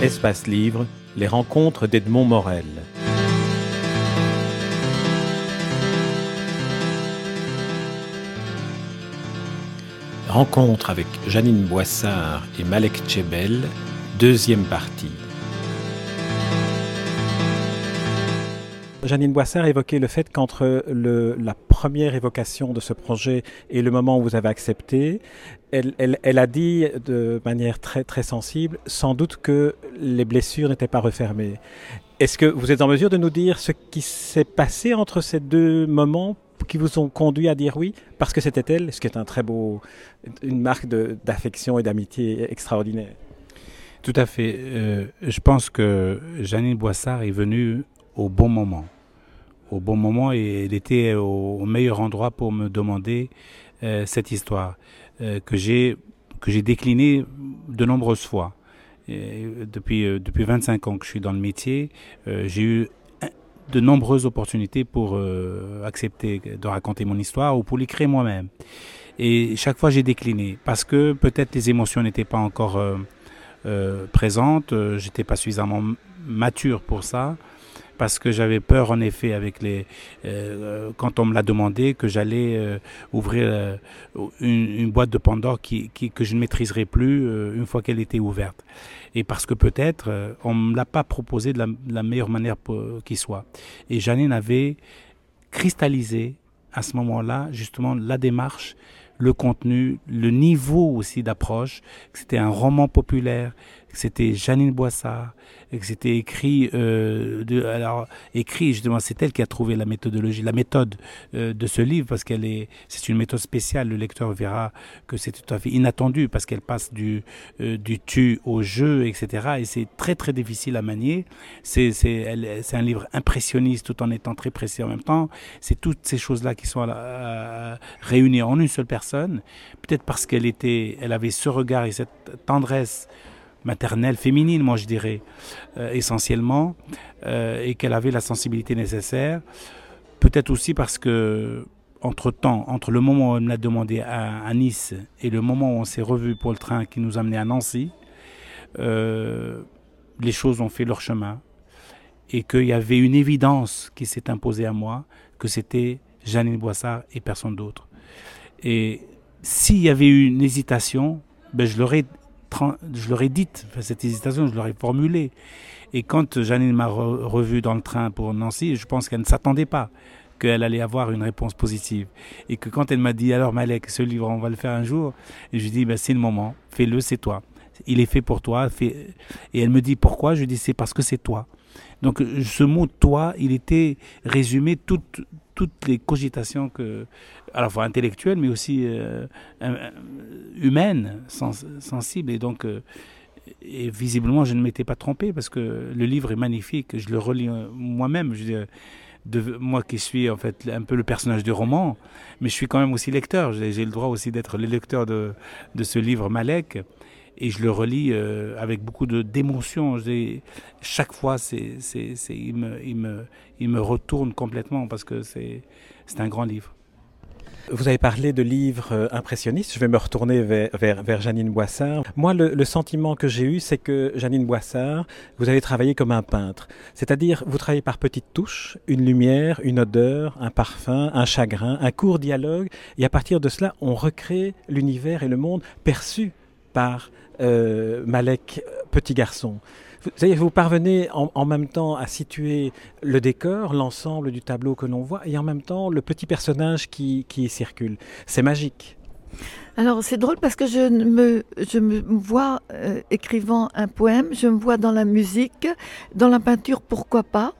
Espace Livre, les rencontres d'Edmond Morel. Rencontre avec Janine Boissard et Malek Tchebel, deuxième partie. Janine Boissard évoquait le fait qu'entre la première évocation de ce projet et le moment où vous avez accepté, elle, a dit de manière très, très sensible, sans doute que les blessures n'étaient pas refermées. Est-ce que vous êtes en mesure de nous dire ce qui s'est passé entre ces deux moments qui vous ont conduit à dire oui parce que c'était elle, ce qui est un très beau, une marque d'affection et d'amitié extraordinaire? Tout à fait. Euh, je pense que Janine Boissard est venue au bon moment au bon moment et elle était au, meilleur endroit pour me demander euh, cette histoire euh, que j'ai que j'ai déclinée de nombreuses fois. depuis euh, depuis 25 ans que je suis dans le métier, j'ai eu de nombreuses opportunités pour accepter de raconter mon histoire ou pour l'écrire moi-même. Et chaque fois j'ai décliné parce que peut-être les émotions n'étaient pas encore présentes, j'étais pas suffisamment mature pour ça parce que j'avais peur en effet avec les euh, quand on me l'a demandé que j'allais euh, ouvrir euh, une, boîte de Pandore qui, que je ne maîtriserais plus une fois qu'elle était ouverte et parce que peut-être on me l'a pas proposé de la, meilleure manière qui soit et Janine avait cristallisé à ce moment-là justement la démarche le contenu, le niveau aussi d'approche. C'était un roman populaire, c'était Janine Boissard, et que c'était écrit, euh, de, alors écrit justement, c'est elle qui a trouvé la méthodologie, la méthode euh, de ce livre parce qu'elle est, c'est une méthode spéciale. Le lecteur verra que c'est tout à fait inattendu parce qu'elle passe du euh, du tu au jeu, etc. Et c'est très très difficile à manier. C'est c'est c'est un livre impressionniste tout en étant très précis en même temps. C'est toutes ces choses là qui sont réunies en une seule personne. Peut-être parce qu'elle était, elle avait ce regard et cette tendresse maternelle, féminine, moi je dirais, euh, essentiellement, euh, et qu'elle avait la sensibilité nécessaire. Peut-être aussi parce que, entre temps, entre le moment où elle me l'a demandé à, Nice et le moment où on s'est revu pour le train qui nous amenait à Nancy, euh, les choses ont fait leur chemin et qu'il y avait une évidence qui s'est imposée à moi, que c'était Janine Boissard et personne d'autre. Et s'il y avait eu une hésitation, ben je l'aurais je leur ai dit, cette hésitation, je leur ai formulée. Et quand Janine m'a revu dans le train pour Nancy, je pense qu'elle ne s'attendait pas qu'elle allait avoir une réponse positive. Et que quand elle m'a dit, alors Malek, ce livre, on va le faire un jour, je lui dis, ben, c'est le moment, fais-le, c'est toi. Il est fait pour toi. Et elle me dit, pourquoi? Je lui dis, c'est parce que c'est toi. Donc ce mot toi, il était résumé toutes, toutes les cogitations que, à la fois intellectuelles, mais aussi euh, humaines, sensibles. Et donc, euh, et visiblement, je ne m'étais pas trompé parce que le livre est magnifique. Je le relis euh, moi-même. De, moi qui suis en fait un peu le personnage du roman, mais je suis quand même aussi lecteur. J'ai le droit aussi d'être le lecteur de, de ce livre Malek et je le relis euh, avec beaucoup d'émotion. Chaque fois, il, me, il, me, il me retourne complètement parce que c'est, c'est un grand livre. Vous avez parlé de livres euh, impressionnistes. Je vais me retourner vers, vers, vers Janine Boissard. Moi, le, le sentiment que j'ai eu, c'est que Janine Boissard, vous avez travaillé comme un peintre. C'est-à-dire, vous travaillez par petites touches, une lumière, une odeur, un parfum, un chagrin, un court dialogue. Et à partir de cela, on recrée l'univers et le monde perçu par euh, Malek, petit garçon. Vous, vous parvenez en, même temps à situer le décor, l'ensemble du tableau que l'on voit, et en même temps le petit personnage qui, qui circule. C'est magique. Alors c'est drôle parce que je me, vois euh, écrivant un poème, je me vois dans la musique, dans la peinture, pourquoi pas?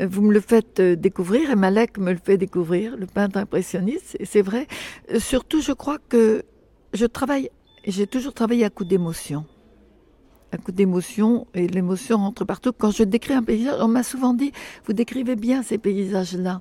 Euh, vous me le faites découvrir et Malek me le fait découvrir, le peintre impressionniste, et c'est vrai. surtout, je crois que je travaille j'ai toujours travaillé à coup d'émotion. À coup d'émotion, et l'émotion rentre partout. Quand je décris un paysage, on m'a souvent dit, vous décrivez bien ces paysages-là.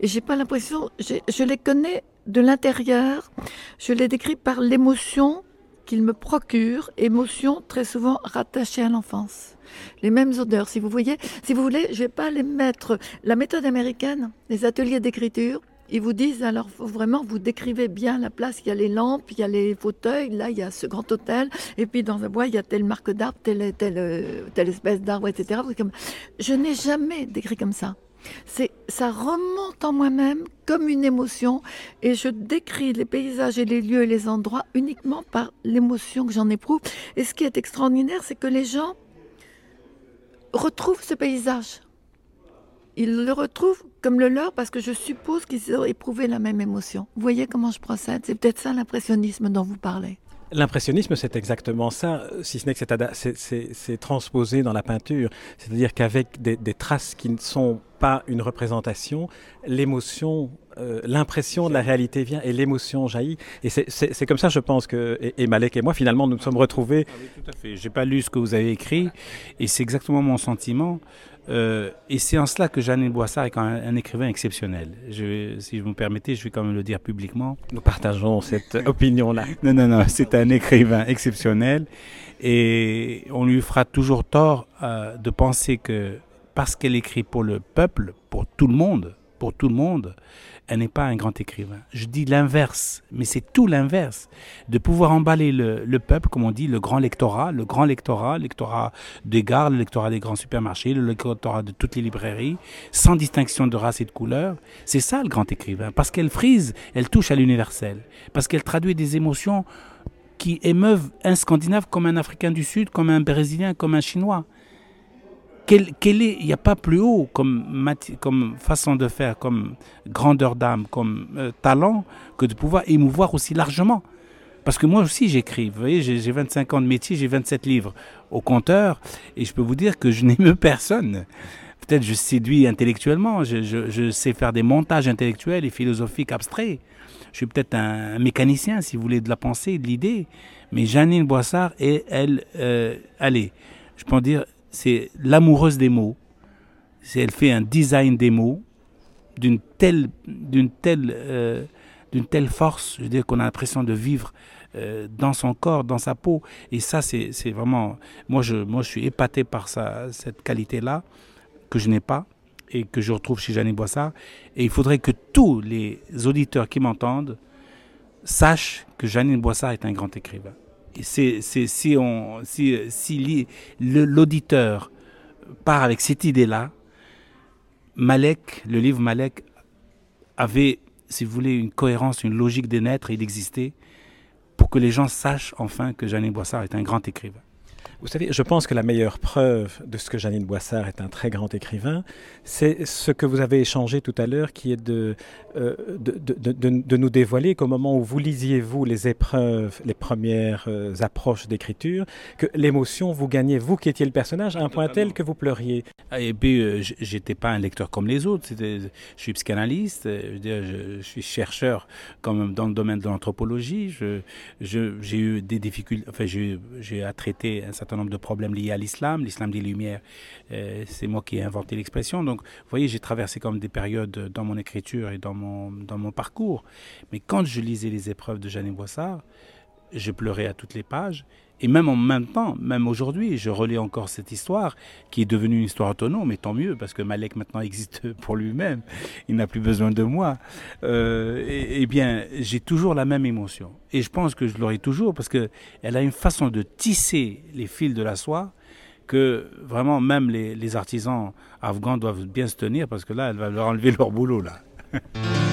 Et j'ai pas l'impression, je les connais de l'intérieur, je les décris par l'émotion qu'ils me procurent, émotion très souvent rattachée à l'enfance. Les mêmes odeurs, si vous voyez, si vous voulez, je vais pas les mettre. La méthode américaine, les ateliers d'écriture, ils vous disent alors vraiment vous décrivez bien la place, il y a les lampes, il y a les fauteuils, là il y a ce grand hôtel, et puis dans un bois il y a telle marque d'arbre, telle, telle, euh, espèce d'arbre, etc. Je n'ai jamais décrit comme ça. C'est, ça remonte en moi-même comme une émotion et je décris les paysages et les lieux et les endroits uniquement par l'émotion que j'en éprouve. Et ce qui est extraordinaire, c'est que les gens retrouvent ce paysage. Ils le retrouvent comme le leur parce que je suppose qu'ils ont éprouvé la même émotion. Vous voyez comment je procède? C'est peut-être ça l'impressionnisme dont vous parlez. L'impressionnisme, c'est exactement ça, si ce n'est que c'est transposé dans la peinture. C'est-à-dire qu'avec des, des, traces qui ne sont pas une représentation, l'émotion, euh, l'impression de la réalité vient et l'émotion jaillit. Et c'est comme ça, je pense que et, Malek et moi, finalement, nous nous sommes retrouvés. Ah oui, tout à fait. J'ai pas lu ce que vous avez écrit, et c'est exactement mon sentiment. Euh, et c'est en cela que Jeanne Boissard est quand même un écrivain exceptionnel. Je, si vous me permettez, je vais quand même le dire publiquement. Nous partageons cette opinion-là. Non, non, non, c'est un écrivain exceptionnel. Et on lui fera toujours tort euh, de penser que parce qu'elle écrit pour le peuple, pour tout le monde, pour tout le monde, elle n'est pas un grand écrivain. Je dis l'inverse, mais c'est tout l'inverse. De pouvoir emballer le, peuple, comme on dit, le grand lectorat, le grand lectorat, le lectorat des gares, le lectorat des grands supermarchés, le lectorat de toutes les librairies, sans distinction de race et de couleur. C'est ça le grand écrivain. Parce qu'elle frise, elle touche à l'universel. Parce qu'elle traduit des émotions qui émeuvent un Scandinave comme un Africain du Sud, comme un Brésilien, comme un Chinois il n'y a pas plus haut comme, comme façon de faire, comme grandeur d'âme, comme euh, talent, que de pouvoir émouvoir aussi largement. Parce que moi aussi j'écris, vous voyez, j'ai 25 ans de métier, j'ai 27 livres au compteur, et je peux vous dire que je n'aime personne. Peut-être je séduis intellectuellement, je, sais faire des montages intellectuels et philosophiques abstraits. Je suis peut-être un, mécanicien, si vous voulez, de la pensée, de l'idée. Mais Janine Boissard, et elle, euh, allez, je peux en dire, c'est l'amoureuse des mots. Elle fait un design des mots d'une telle, d'une telle, euh, d'une telle force, je veux dire qu'on a l'impression de vivre euh, dans son corps, dans sa peau. Et ça, c'est, vraiment, moi je, moi suis épaté par cette qualité-là que je n'ai pas et que je retrouve chez Jeanne Boissard. Et il faudrait que tous les auditeurs qui m'entendent sachent que Janine Boissard est un grand écrivain c'est si l'auditeur part avec cette idée-là, Malek, le livre Malek avait, si vous voulez, une cohérence, une logique des naître et d'exister pour que les gens sachent enfin que Jeanne Boissard est un grand écrivain. Vous savez, je pense que la meilleure preuve de ce que Janine Boissard est un très grand écrivain, c'est ce que vous avez échangé tout à l'heure, qui est de, euh, de, de, de, nous dévoiler qu'au moment où vous lisiez, vous, les épreuves, les premières euh, approches d'écriture, que l'émotion, vous gagnez, vous qui étiez le personnage, à un point tel que vous pleuriez. Et puis, euh, j'étais pas un lecteur comme les autres. Je suis psychanalyste, je, je, suis chercheur comme dans le domaine de l'anthropologie. J'ai eu des difficultés, enfin, j'ai à traiter un certain nombre de problèmes liés à l'islam, l'islam des Lumières. Euh, c'est moi qui ai inventé l'expression. Donc, vous voyez, j'ai traversé comme des périodes dans mon écriture et dans mon, dans mon parcours. Mais quand je lisais les épreuves de Jeanne Boissard, je pleurais à toutes les pages. Et même en même temps, même aujourd'hui, je relis encore cette histoire qui est devenue une histoire autonome, et tant mieux, parce que Malek maintenant existe pour lui-même. Il n'a plus besoin de moi. Euh, et, bien, j'ai toujours la même émotion. Et je pense que je l'aurai toujours, parce qu'elle a une façon de tisser les fils de la soie que vraiment même les, les artisans afghans doivent bien se tenir, parce que là, elle va leur enlever leur boulot, là.